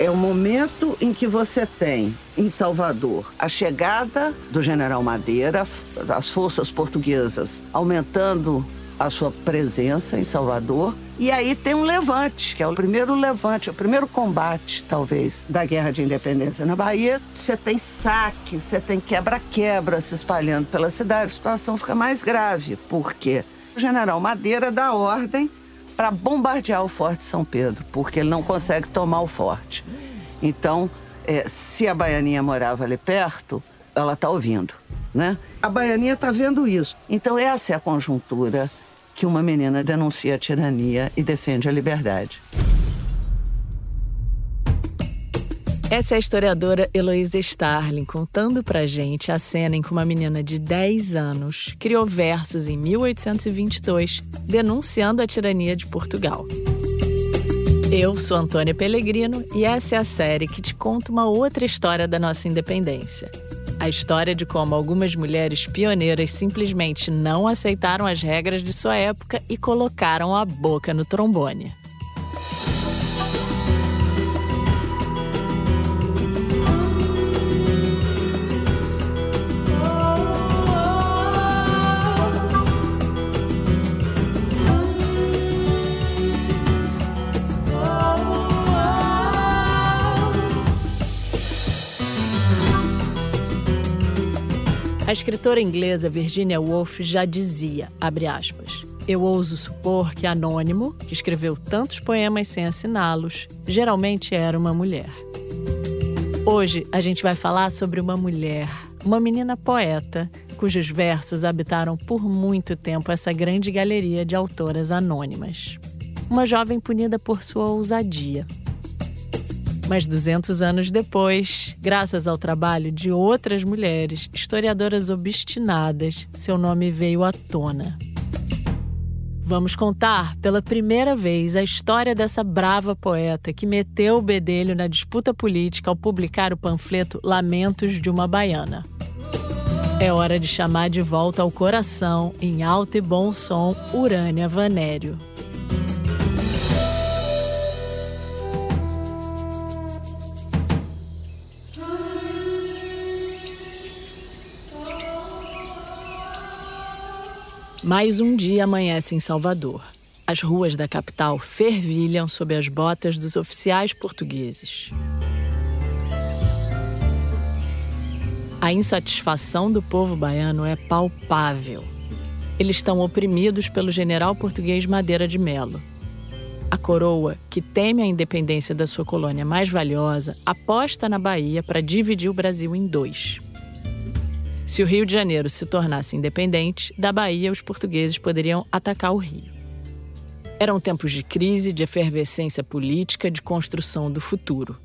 É o momento em que você tem em Salvador a chegada do general Madeira, as forças portuguesas aumentando a sua presença em Salvador. E aí tem um levante, que é o primeiro levante, o primeiro combate, talvez, da Guerra de Independência. Na Bahia, você tem saque, você tem quebra-quebra se espalhando pela cidade. A situação fica mais grave, porque o general Madeira dá ordem para bombardear o Forte São Pedro, porque ele não consegue tomar o forte. Então, é, se a baianinha morava ali perto, ela está ouvindo, né? A baianinha está vendo isso. Então, essa é a conjuntura que uma menina denuncia a tirania e defende a liberdade. Essa é a historiadora Heloísa Starling contando pra gente a cena em que uma menina de 10 anos criou versos em 1822 denunciando a tirania de Portugal. Eu sou Antônia Pellegrino e essa é a série que te conta uma outra história da nossa independência. A história de como algumas mulheres pioneiras simplesmente não aceitaram as regras de sua época e colocaram a boca no trombone. A escritora inglesa Virginia Woolf já dizia, aspas, eu ouso supor que Anônimo, que escreveu tantos poemas sem assiná-los, geralmente era uma mulher. Hoje a gente vai falar sobre uma mulher, uma menina poeta, cujos versos habitaram por muito tempo essa grande galeria de autoras anônimas. Uma jovem punida por sua ousadia, mas 200 anos depois, graças ao trabalho de outras mulheres, historiadoras obstinadas, seu nome veio à tona. Vamos contar pela primeira vez a história dessa brava poeta que meteu o bedelho na disputa política ao publicar o panfleto Lamentos de uma Baiana. É hora de chamar de volta ao coração, em alto e bom som, Urânia Vanério. Mais um dia amanhece em Salvador. As ruas da capital fervilham sob as botas dos oficiais portugueses. A insatisfação do povo baiano é palpável. Eles estão oprimidos pelo general português Madeira de Melo. A coroa, que teme a independência da sua colônia mais valiosa, aposta na Bahia para dividir o Brasil em dois. Se o Rio de Janeiro se tornasse independente, da Bahia os portugueses poderiam atacar o Rio. Eram tempos de crise, de efervescência política, de construção do futuro.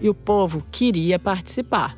E o povo queria participar.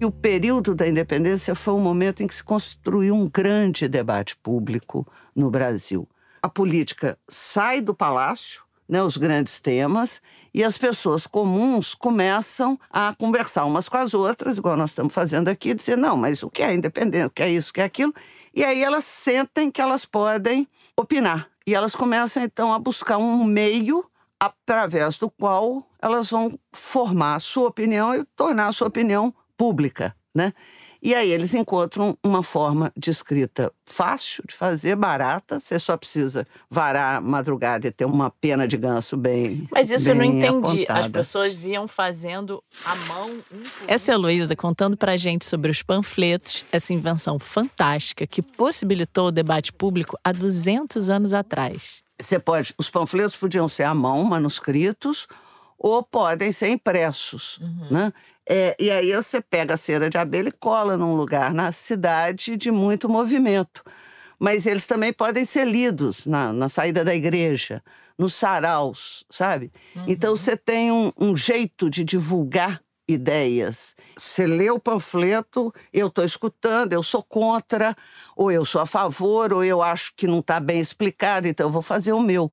E o período da independência foi um momento em que se construiu um grande debate público no Brasil. A política sai do palácio né, os grandes temas, e as pessoas comuns começam a conversar umas com as outras, igual nós estamos fazendo aqui, dizer, não, mas o que é independente, o que é isso, o que é aquilo, e aí elas sentem que elas podem opinar. E elas começam, então, a buscar um meio através do qual elas vão formar a sua opinião e tornar a sua opinião pública, né? E aí eles encontram uma forma de escrita fácil de fazer, barata. Você só precisa varar a madrugada e ter uma pena de ganso bem. Mas isso bem eu não entendi. Apontada. As pessoas iam fazendo a mão. Um essa é a Luísa contando pra gente sobre os panfletos, essa invenção fantástica que possibilitou o debate público há 200 anos atrás. Você pode, os panfletos podiam ser à mão, manuscritos, ou podem ser impressos, uhum. né? É, e aí você pega a cera de abelha e cola num lugar na cidade de muito movimento. Mas eles também podem ser lidos na, na saída da igreja, nos saraus, sabe? Uhum. Então você tem um, um jeito de divulgar ideias. Você lê o panfleto, eu estou escutando, eu sou contra, ou eu sou a favor, ou eu acho que não está bem explicado, então eu vou fazer o meu.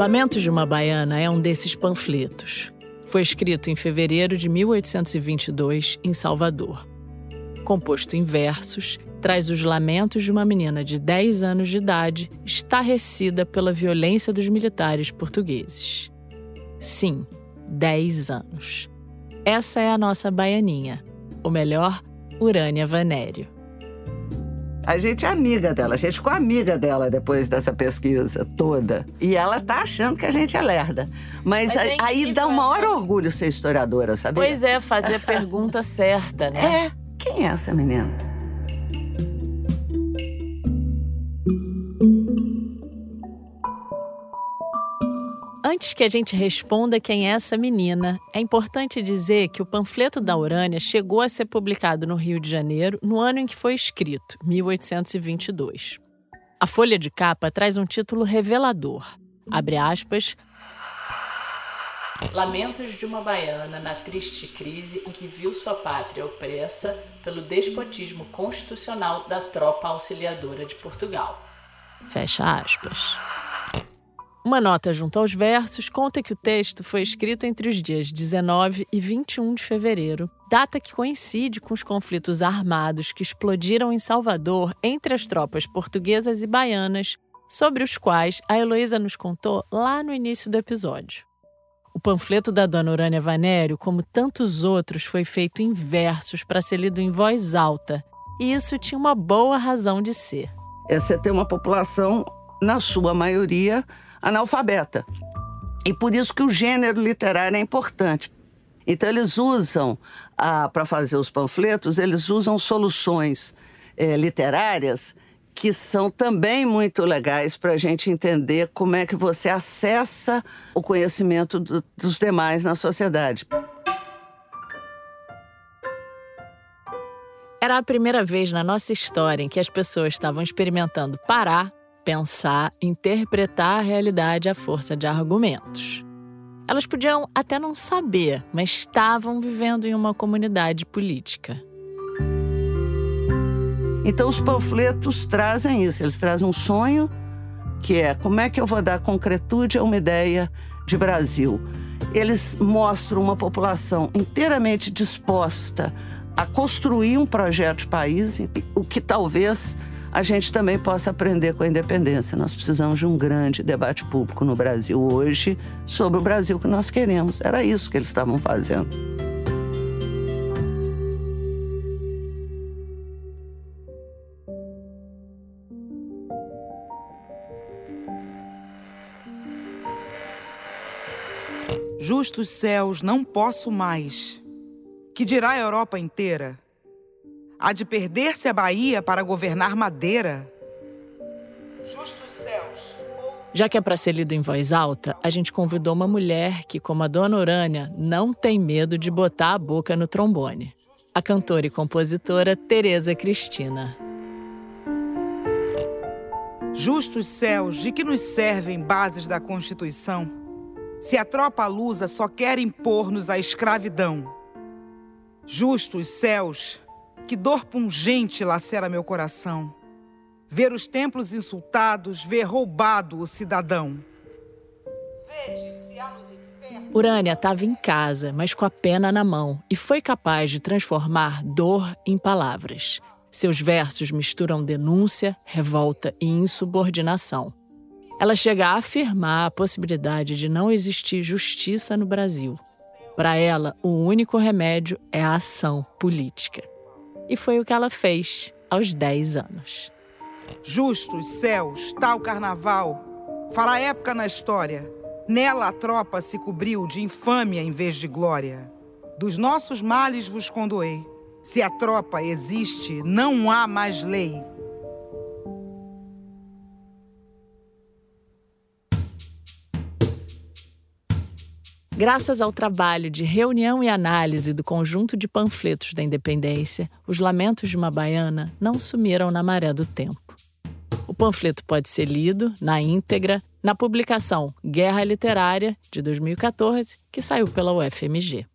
Lamentos de uma Baiana é um desses panfletos. Foi escrito em fevereiro de 1822 em Salvador. Composto em versos, traz os lamentos de uma menina de 10 anos de idade estarrecida pela violência dos militares portugueses. Sim, 10 anos. Essa é a nossa baianinha, ou melhor, Urânia Vanério. A gente é amiga dela, a gente ficou amiga dela depois dessa pesquisa toda. E ela tá achando que a gente é lerda. Mas, Mas é aí dá o maior orgulho ser historiadora, sabe? Pois é, fazer a pergunta certa, né? É. Quem é essa menina? Antes que a gente responda quem é essa menina, é importante dizer que o panfleto da Urânia chegou a ser publicado no Rio de Janeiro no ano em que foi escrito, 1822. A folha de capa traz um título revelador. Abre aspas. Lamentos de uma baiana na triste crise em que viu sua pátria opressa pelo despotismo constitucional da tropa auxiliadora de Portugal. Fecha aspas. Uma nota junto aos versos conta que o texto foi escrito entre os dias 19 e 21 de fevereiro, data que coincide com os conflitos armados que explodiram em Salvador entre as tropas portuguesas e baianas, sobre os quais a Heloísa nos contou lá no início do episódio. O panfleto da dona Urânia Vanério, como tantos outros, foi feito em versos para ser lido em voz alta, e isso tinha uma boa razão de ser. Essa tem uma população, na sua maioria, analfabeta. E por isso que o gênero literário é importante. Então eles usam, ah, para fazer os panfletos, eles usam soluções é, literárias que são também muito legais para a gente entender como é que você acessa o conhecimento do, dos demais na sociedade. Era a primeira vez na nossa história em que as pessoas estavam experimentando parar pensar, interpretar a realidade à força de argumentos. Elas podiam até não saber, mas estavam vivendo em uma comunidade política. Então, os panfletos trazem isso, eles trazem um sonho, que é como é que eu vou dar concretude a uma ideia de Brasil. Eles mostram uma população inteiramente disposta a construir um projeto de país, o que talvez a gente também possa aprender com a independência. Nós precisamos de um grande debate público no Brasil hoje sobre o Brasil que nós queremos. Era isso que eles estavam fazendo. Justos céus, não posso mais. Que dirá a Europa inteira? Há de perder-se a Bahia para governar Madeira. Justos céus. Já que é para ser lido em voz alta, a gente convidou uma mulher que, como a dona Urânia, não tem medo de botar a boca no trombone. A cantora e compositora Tereza Cristina. Justos céus, de que nos servem bases da Constituição? Se a tropa lusa só quer impor-nos a escravidão. Justos céus, que dor pungente lacera meu coração. Ver os templos insultados, ver roubado o cidadão. Urânia estava em casa, mas com a pena na mão, e foi capaz de transformar dor em palavras. Seus versos misturam denúncia, revolta e insubordinação. Ela chega a afirmar a possibilidade de não existir justiça no Brasil. Para ela, o único remédio é a ação política. E foi o que ela fez aos 10 anos. Justos céus, tal carnaval, fará época na história. Nela a tropa se cobriu de infâmia em vez de glória. Dos nossos males vos condoei. Se a tropa existe, não há mais lei. Graças ao trabalho de reunião e análise do conjunto de panfletos da independência, os lamentos de uma baiana não sumiram na maré do tempo. O panfleto pode ser lido, na íntegra, na publicação Guerra Literária, de 2014, que saiu pela UFMG.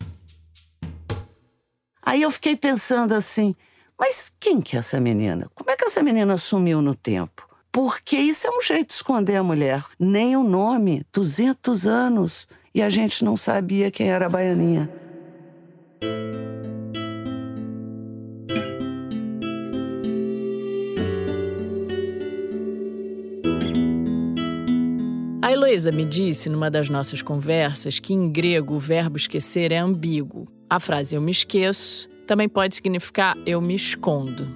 Aí eu fiquei pensando assim, mas quem que é essa menina? Como é que essa menina sumiu no tempo? Porque isso é um jeito de esconder a mulher. Nem o nome, 200 anos e a gente não sabia quem era a baianinha. A Heloísa me disse numa das nossas conversas que em grego o verbo esquecer é ambíguo. A frase eu me esqueço também pode significar eu me escondo.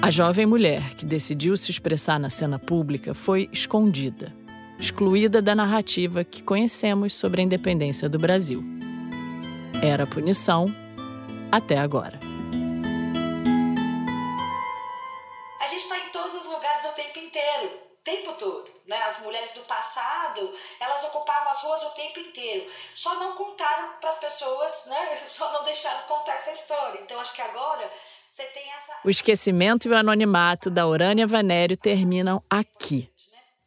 A jovem mulher que decidiu se expressar na cena pública foi escondida excluída da narrativa que conhecemos sobre a independência do Brasil. Era punição até agora. A gente está em todos os lugares o tempo inteiro, o tempo todo. Né? As mulheres do passado, elas ocupavam as ruas o tempo inteiro. Só não contaram para as pessoas, né? só não deixaram contar essa história. Então, acho que agora você tem essa. O esquecimento e o anonimato da Urânia Vanério terminam aqui.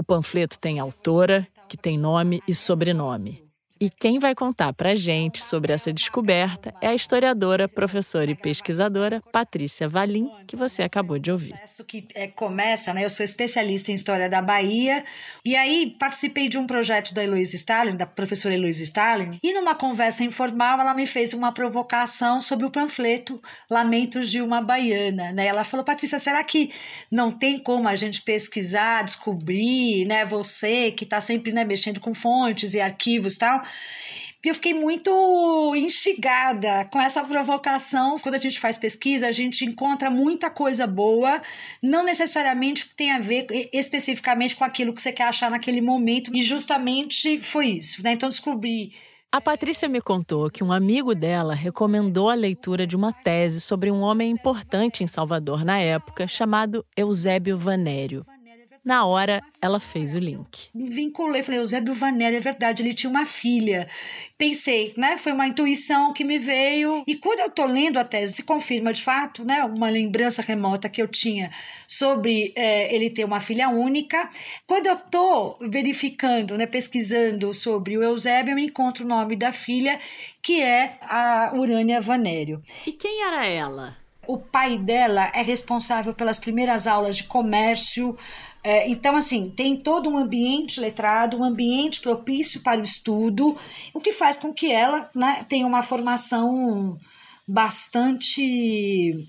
O panfleto tem autora, que tem nome e sobrenome. E quem vai contar para a gente sobre essa descoberta é a historiadora, professora e pesquisadora Patrícia Valim, que você acabou de ouvir. que é, começa, né? Eu sou especialista em história da Bahia e aí participei de um projeto da Heloísa Stalin, da professora Heloísa Stalin, e numa conversa informal ela me fez uma provocação sobre o panfleto Lamentos de uma Baiana, né? Ela falou: "Patrícia, será que não tem como a gente pesquisar, descobrir, né, você que está sempre né, mexendo com fontes e arquivos e tal?" E eu fiquei muito instigada com essa provocação. Quando a gente faz pesquisa, a gente encontra muita coisa boa, não necessariamente tem a ver especificamente com aquilo que você quer achar naquele momento. E justamente foi isso. Né? Então descobri. A Patrícia me contou que um amigo dela recomendou a leitura de uma tese sobre um homem importante em Salvador na época, chamado Eusébio Vanério. Na hora, ela fez o link. Vinculei, falei, Eusébio Vanelli, é verdade, ele tinha uma filha. Pensei, né? Foi uma intuição que me veio. E quando eu tô lendo a tese, se confirma de fato, né? Uma lembrança remota que eu tinha sobre é, ele ter uma filha única. Quando eu tô verificando, né? Pesquisando sobre o Eusébio, eu me encontro o nome da filha, que é a Urânia Vanério. E quem era ela? O pai dela é responsável pelas primeiras aulas de comércio é, então, assim, tem todo um ambiente letrado, um ambiente propício para o estudo, o que faz com que ela né, tenha uma formação bastante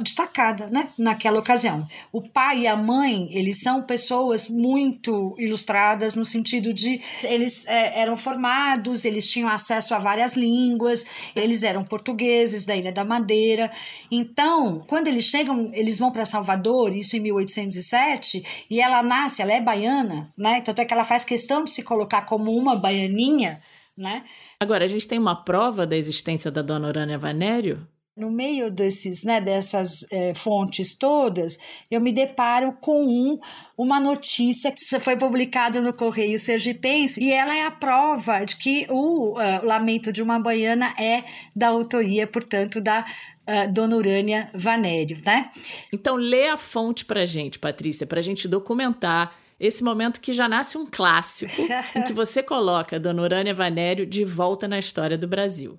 destacada né, naquela ocasião. O pai e a mãe, eles são pessoas muito ilustradas no sentido de eles é, eram formados, eles tinham acesso a várias línguas, eles eram portugueses da Ilha da Madeira. Então, quando eles chegam, eles vão para Salvador, isso em 1807, e ela nasce, ela é baiana, né? Tanto é que ela faz questão de se colocar como uma baianinha, né? Agora, a gente tem uma prova da existência da dona Urânia Vanério? No meio desses, né, dessas é, fontes todas, eu me deparo com um, uma notícia que foi publicada no Correio Sergipense e ela é a prova de que o uh, Lamento de uma Baiana é da autoria, portanto, da uh, Dona Urânia Vanério, né? Então, lê a fonte para gente, Patrícia, para a gente documentar esse momento que já nasce um clássico, em que você coloca Dona Urânia Vanério de volta na história do Brasil.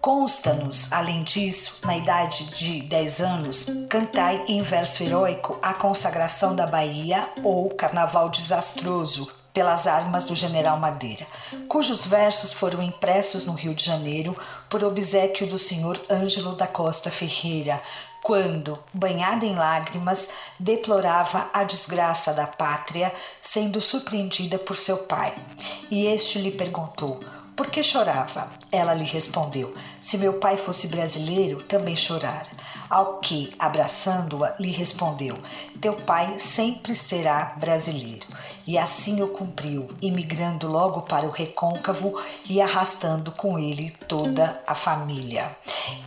Consta-nos, além disso, na idade de 10 anos, cantai em verso heróico a consagração da Bahia ou Carnaval Desastroso, pelas armas do general Madeira, cujos versos foram impressos no Rio de Janeiro por obsequio do senhor Ângelo da Costa Ferreira, quando, banhada em lágrimas, deplorava a desgraça da pátria, sendo surpreendida por seu pai. E este lhe perguntou: por que chorava? Ela lhe respondeu: Se meu pai fosse brasileiro, também chorara. Ao que, abraçando-a, lhe respondeu: Teu pai sempre será brasileiro. E assim o cumpriu, imigrando logo para o recôncavo e arrastando com ele toda a família.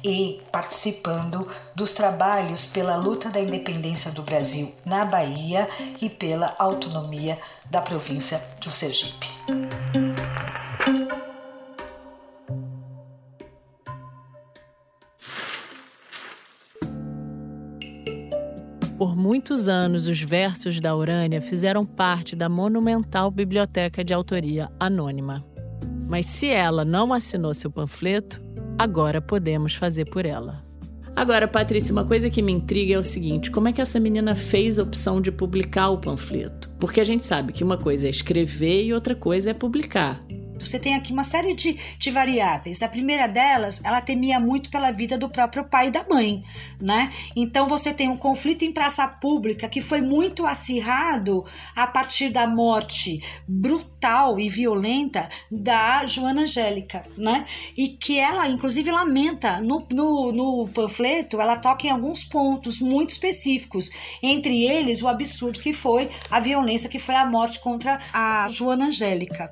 E participando dos trabalhos pela luta da independência do Brasil na Bahia e pela autonomia da província do Sergipe. Por muitos anos, os versos da Urânia fizeram parte da monumental biblioteca de autoria anônima. Mas se ela não assinou seu panfleto, agora podemos fazer por ela. Agora, Patrícia, uma coisa que me intriga é o seguinte: como é que essa menina fez a opção de publicar o panfleto? Porque a gente sabe que uma coisa é escrever e outra coisa é publicar. Você tem aqui uma série de, de variáveis. A primeira delas, ela temia muito pela vida do próprio pai e da mãe, né? Então você tem um conflito em praça pública que foi muito acirrado a partir da morte brutal e violenta da Joana Angélica, né? E que ela, inclusive, lamenta no, no, no panfleto, ela toca em alguns pontos muito específicos, entre eles o absurdo que foi a violência que foi a morte contra a Joana Angélica.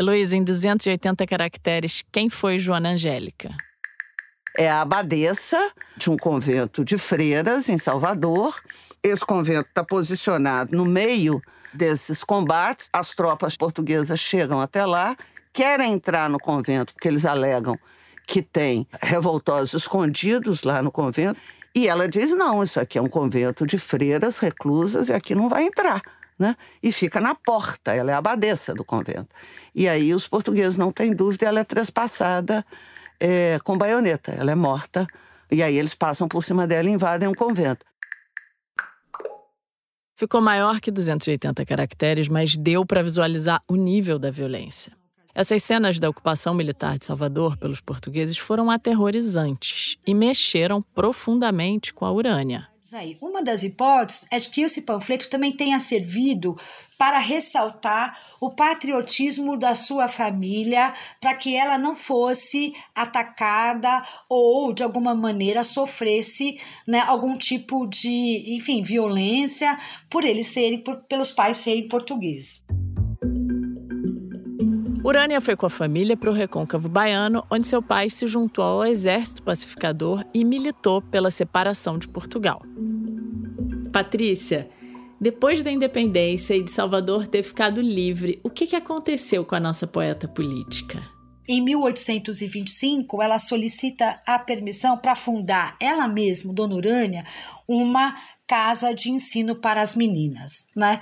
Heloísa, em 280 caracteres, quem foi Joana Angélica? É a abadesa de um convento de freiras em Salvador. Esse convento está posicionado no meio desses combates. As tropas portuguesas chegam até lá, querem entrar no convento, porque eles alegam que tem revoltosos escondidos lá no convento. E ela diz: não, isso aqui é um convento de freiras reclusas e aqui não vai entrar né? E fica na porta, ela é a abadesa do convento. E aí os portugueses não têm dúvida, ela é trespassada é, com baioneta, ela é morta. E aí eles passam por cima dela e invadem o convento. Ficou maior que 280 caracteres, mas deu para visualizar o nível da violência. Essas cenas da ocupação militar de Salvador pelos portugueses foram aterrorizantes e mexeram profundamente com a Urânia. Aí. Uma das hipóteses é que esse panfleto também tenha servido para ressaltar o patriotismo da sua família, para que ela não fosse atacada ou de alguma maneira sofresse né, algum tipo de, enfim, violência por eles serem, por, pelos pais serem portugueses. Urânia foi com a família para o recôncavo baiano, onde seu pai se juntou ao exército pacificador e militou pela separação de Portugal. Patrícia, depois da independência e de Salvador ter ficado livre, o que, que aconteceu com a nossa poeta política? Em 1825, ela solicita a permissão para fundar, ela mesma, Dona Urânia, uma casa de ensino para as meninas, né?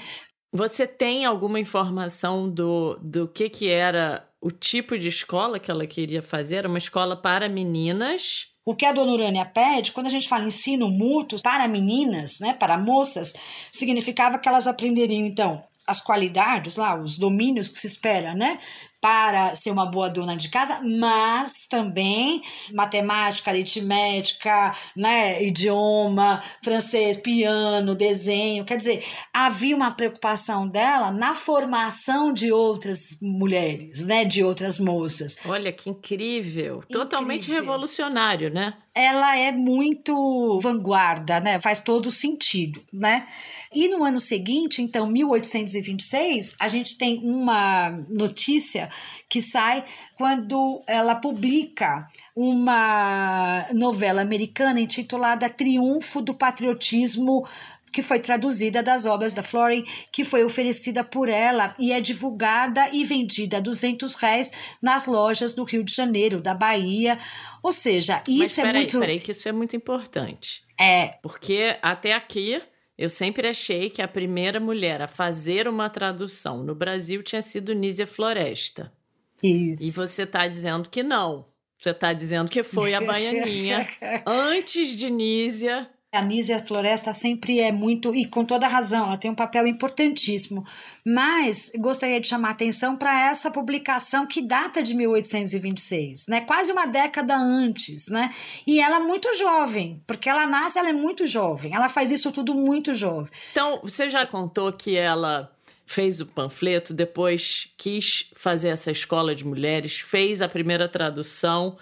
Você tem alguma informação do, do que, que era o tipo de escola que ela queria fazer? Era uma escola para meninas? O que a dona Urânia pede, quando a gente fala ensino mútuo para meninas, né, para moças, significava que elas aprenderiam, então, as qualidades lá, os domínios que se espera, né? Para ser uma boa dona de casa, mas também matemática, aritmética, né, idioma, francês, piano, desenho. Quer dizer, havia uma preocupação dela na formação de outras mulheres, né, de outras moças. Olha que incrível, incrível. totalmente revolucionário, né? ela é muito vanguarda, né? Faz todo sentido, né? E no ano seguinte, então, 1826, a gente tem uma notícia que sai quando ela publica uma novela americana intitulada Triunfo do Patriotismo que foi traduzida das obras da Florin, que foi oferecida por ela e é divulgada e vendida a 200 reais nas lojas do Rio de Janeiro, da Bahia. Ou seja, isso Mas, é muito... Peraí, que isso é muito importante. É. Porque até aqui... Eu sempre achei que a primeira mulher a fazer uma tradução no Brasil tinha sido Nízia Floresta. Isso. E você está dizendo que não. Você está dizendo que foi a Baianinha antes de Nízia a Nízia Floresta sempre é muito, e com toda razão, ela tem um papel importantíssimo. Mas gostaria de chamar a atenção para essa publicação que data de 1826, né? Quase uma década antes, né? E ela é muito jovem, porque ela nasce, ela é muito jovem. Ela faz isso tudo muito jovem. Então, você já contou que ela fez o panfleto, depois quis fazer essa escola de mulheres, fez a primeira tradução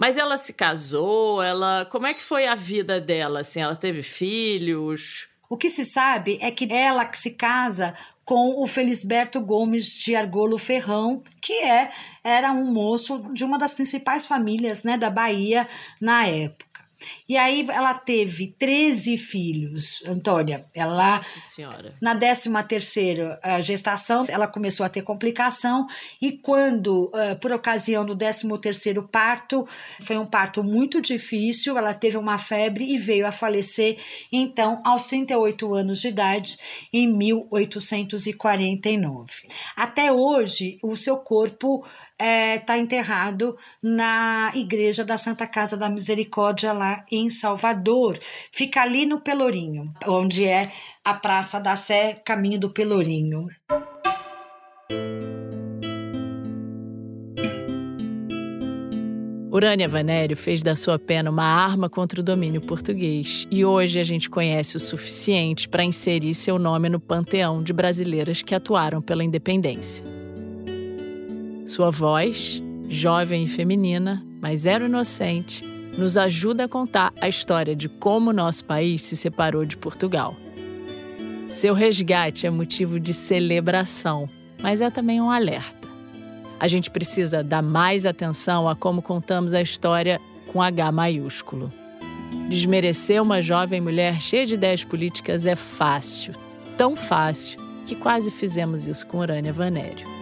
mas ela se casou, ela, como é que foi a vida dela? Assim, ela teve filhos? O que se sabe é que ela se casa com o Felisberto Gomes de Argolo Ferrão, que é era um moço de uma das principais famílias, né, da Bahia na época. E aí ela teve 13 filhos, Antônia. Ela, Senhora. na 13 terceira gestação, ela começou a ter complicação e quando, uh, por ocasião do 13 terceiro parto, foi um parto muito difícil, ela teve uma febre e veio a falecer, então, aos 38 anos de idade, em 1849. Até hoje, o seu corpo está é, tá enterrado na igreja da Santa Casa da Misericórdia, lá em Salvador. Fica ali no Pelourinho, onde é a Praça da Sé, caminho do Pelourinho. Urânia Vanério fez da sua pena uma arma contra o domínio português e hoje a gente conhece o suficiente para inserir seu nome no panteão de brasileiras que atuaram pela independência. Sua voz, jovem e feminina, mas era inocente, nos ajuda a contar a história de como nosso país se separou de Portugal. Seu resgate é motivo de celebração, mas é também um alerta. A gente precisa dar mais atenção a como contamos a história com H maiúsculo. Desmerecer uma jovem mulher cheia de ideias políticas é fácil, tão fácil que quase fizemos isso com Urânia Vanério.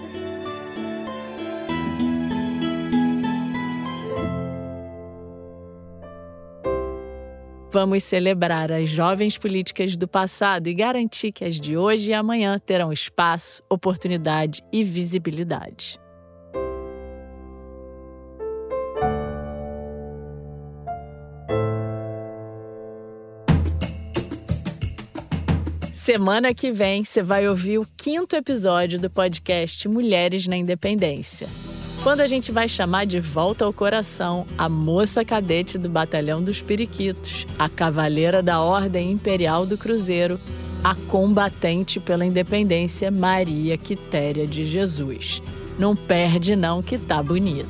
Vamos celebrar as jovens políticas do passado e garantir que as de hoje e amanhã terão espaço, oportunidade e visibilidade. Semana que vem você vai ouvir o quinto episódio do podcast Mulheres na Independência. Quando a gente vai chamar de volta ao coração a moça cadete do Batalhão dos Periquitos, a cavaleira da Ordem Imperial do Cruzeiro, a combatente pela independência Maria Quitéria de Jesus. Não perde não que tá bonito.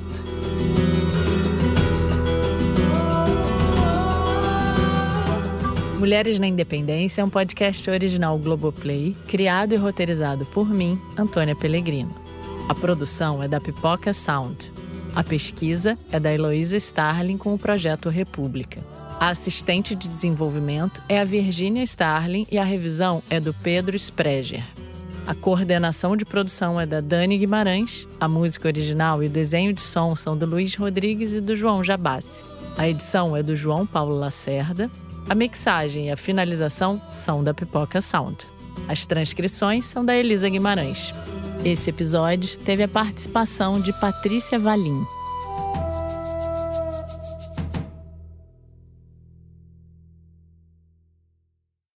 Mulheres na Independência é um podcast original Globoplay, criado e roteirizado por mim, Antônia Pellegrino. A produção é da Pipoca Sound. A pesquisa é da Heloísa Starling com o projeto República. A assistente de desenvolvimento é a Virginia Starling e a revisão é do Pedro Spreger. A coordenação de produção é da Dani Guimarães, a música original e o desenho de som são do Luiz Rodrigues e do João Jabassi. A edição é do João Paulo Lacerda a mixagem e a finalização são da Pipoca Sound. As transcrições são da Elisa Guimarães. Esse episódio teve a participação de Patrícia Valim.